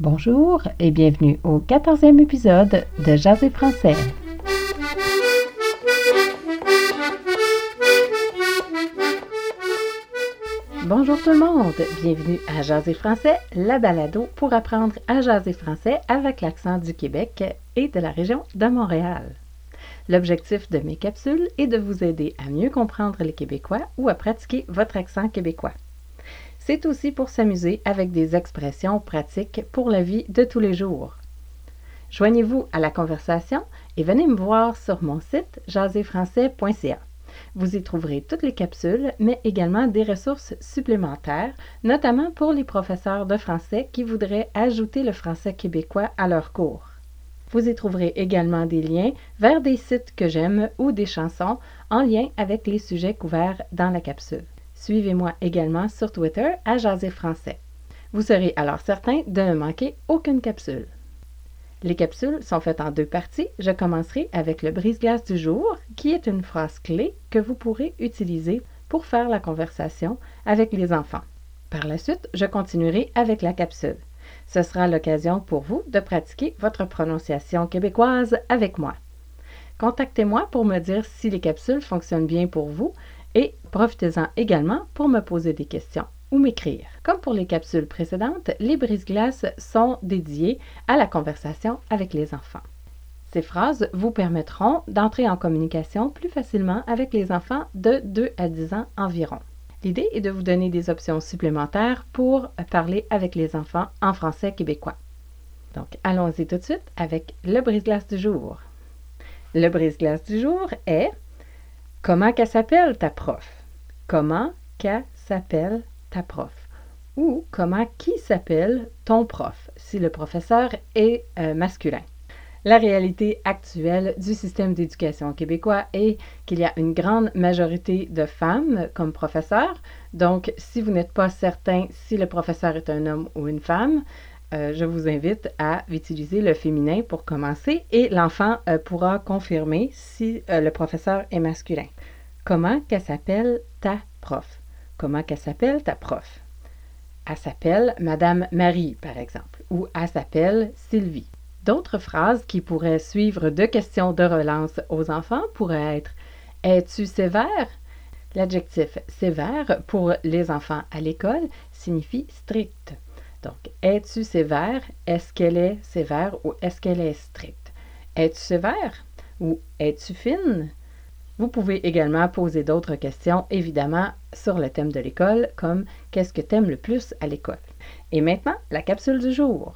Bonjour et bienvenue au 14e épisode de Jaser français. Bonjour tout le monde, bienvenue à Jaser français, la balado pour apprendre à jaser français avec l'accent du Québec et de la région de Montréal. L'objectif de mes capsules est de vous aider à mieux comprendre les Québécois ou à pratiquer votre accent québécois. C'est aussi pour s'amuser avec des expressions pratiques pour la vie de tous les jours. Joignez-vous à la conversation et venez me voir sur mon site jaserfrançais.ca. Vous y trouverez toutes les capsules, mais également des ressources supplémentaires, notamment pour les professeurs de français qui voudraient ajouter le français québécois à leur cours. Vous y trouverez également des liens vers des sites que j'aime ou des chansons en lien avec les sujets couverts dans la capsule. Suivez-moi également sur Twitter à Jaser Français. Vous serez alors certain de ne manquer aucune capsule. Les capsules sont faites en deux parties. Je commencerai avec le brise-glace du jour, qui est une phrase clé que vous pourrez utiliser pour faire la conversation avec les enfants. Par la suite, je continuerai avec la capsule. Ce sera l'occasion pour vous de pratiquer votre prononciation québécoise avec moi. Contactez-moi pour me dire si les capsules fonctionnent bien pour vous et profitez-en également pour me poser des questions ou m'écrire. Comme pour les capsules précédentes, les brise-glaces sont dédiées à la conversation avec les enfants. Ces phrases vous permettront d'entrer en communication plus facilement avec les enfants de 2 à 10 ans environ. L'idée est de vous donner des options supplémentaires pour parler avec les enfants en français québécois. Donc, allons-y tout de suite avec le brise-glace du jour. Le brise-glace du jour est Comment qu'elle s'appelle ta prof? Comment qu'elle s'appelle ta prof? Ou comment qui s'appelle ton prof si le professeur est euh, masculin? La réalité actuelle du système d'éducation québécois est qu'il y a une grande majorité de femmes comme professeurs. Donc, si vous n'êtes pas certain si le professeur est un homme ou une femme, euh, je vous invite à utiliser le féminin pour commencer et l'enfant euh, pourra confirmer si le professeur est masculin. Comment qu'elle s'appelle ta prof? Comment qu'elle s'appelle ta prof? Elle s'appelle Madame Marie, par exemple, ou elle s'appelle Sylvie. D'autres phrases qui pourraient suivre de questions de relance aux enfants pourraient être Es-tu sévère? L'adjectif sévère pour les enfants à l'école signifie strict. Donc, es-tu sévère? Est-ce qu'elle est sévère ou est-ce qu'elle est stricte? Es-tu sévère? Ou es-tu fine? Vous pouvez également poser d'autres questions, évidemment, sur le thème de l'école, comme Qu'est-ce que tu aimes le plus à l'école? Et maintenant, la capsule du jour.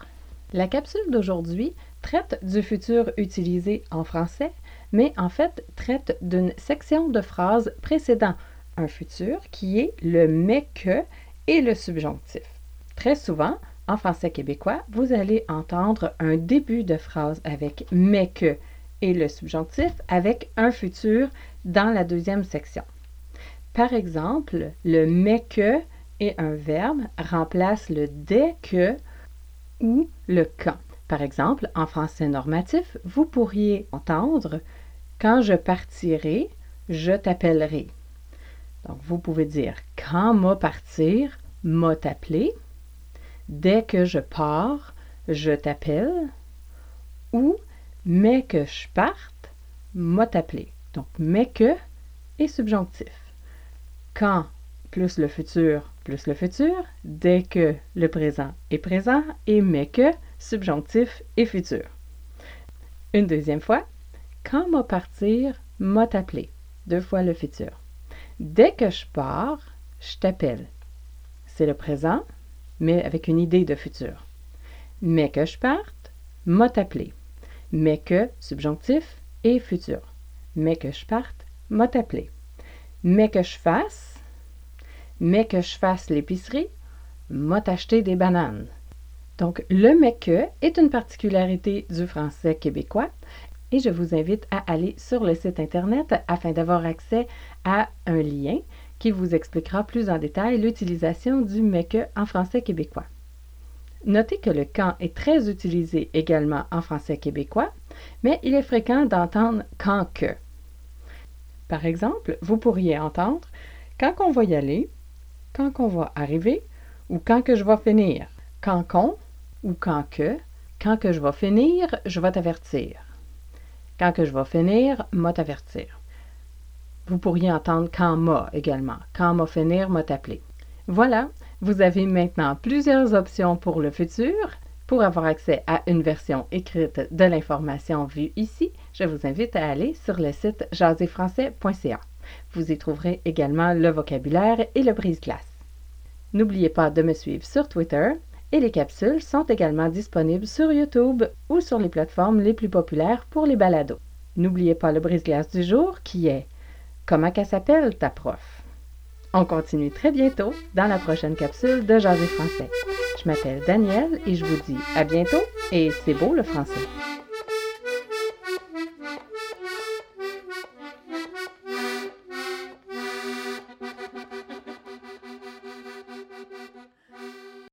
La capsule d'aujourd'hui traite du futur utilisé en français, mais en fait traite d'une section de phrases précédant un futur qui est le mais que et le subjonctif. Très souvent, en français québécois, vous allez entendre un début de phrase avec mais que et le subjonctif avec un futur dans la deuxième section. Par exemple, le mais que et un verbe remplace le dès que ou le quand. Par exemple, en français normatif, vous pourriez entendre quand je partirai, je t'appellerai. Donc, vous pouvez dire quand m'a partir, m'a t'appeler. Dès que je pars, je t'appelle. Ou mais que je parte, m'a t'appeler. Donc, mais que et subjonctif. Quand plus le futur plus le futur, dès que le présent est présent et mais que subjonctif et futur. Une deuxième fois, quand m'a partir, m'a t'appeler. Deux fois le futur. Dès que je pars, je t'appelle. C'est le présent, mais avec une idée de futur. Mais que je parte, m'a t'appeler. Mais que subjonctif et futur mais que je parte, m'a appelé. Mais que je fasse, mais que je fasse l'épicerie, m'a acheté des bananes. Donc, le mais que est une particularité du français québécois et je vous invite à aller sur le site Internet afin d'avoir accès à un lien qui vous expliquera plus en détail l'utilisation du mais que en français québécois. Notez que le quand est très utilisé également en français québécois, mais il est fréquent d'entendre quand que. Par exemple, vous pourriez entendre quand qu'on va y aller, quand qu'on va arriver ou quand que je vais finir. Quand qu'on, ou quand que. Quand que je vais finir, je vais t'avertir. Quand que je vais finir, m'a t'avertir. Vous pourriez entendre quand m'a également. Quand m'a finir, m'a t'appeler. Voilà, vous avez maintenant plusieurs options pour le futur. Pour avoir accès à une version écrite de l'information vue ici, je vous invite à aller sur le site jaséfrançais.ca. Vous y trouverez également le vocabulaire et le brise-glace. N'oubliez pas de me suivre sur Twitter et les capsules sont également disponibles sur YouTube ou sur les plateformes les plus populaires pour les balados. N'oubliez pas le brise-glace du jour qui est Comment qu'elle s'appelle ta prof? On continue très bientôt dans la prochaine capsule de Jaser français. Je m'appelle Danielle et je vous dis à bientôt et c'est beau le français.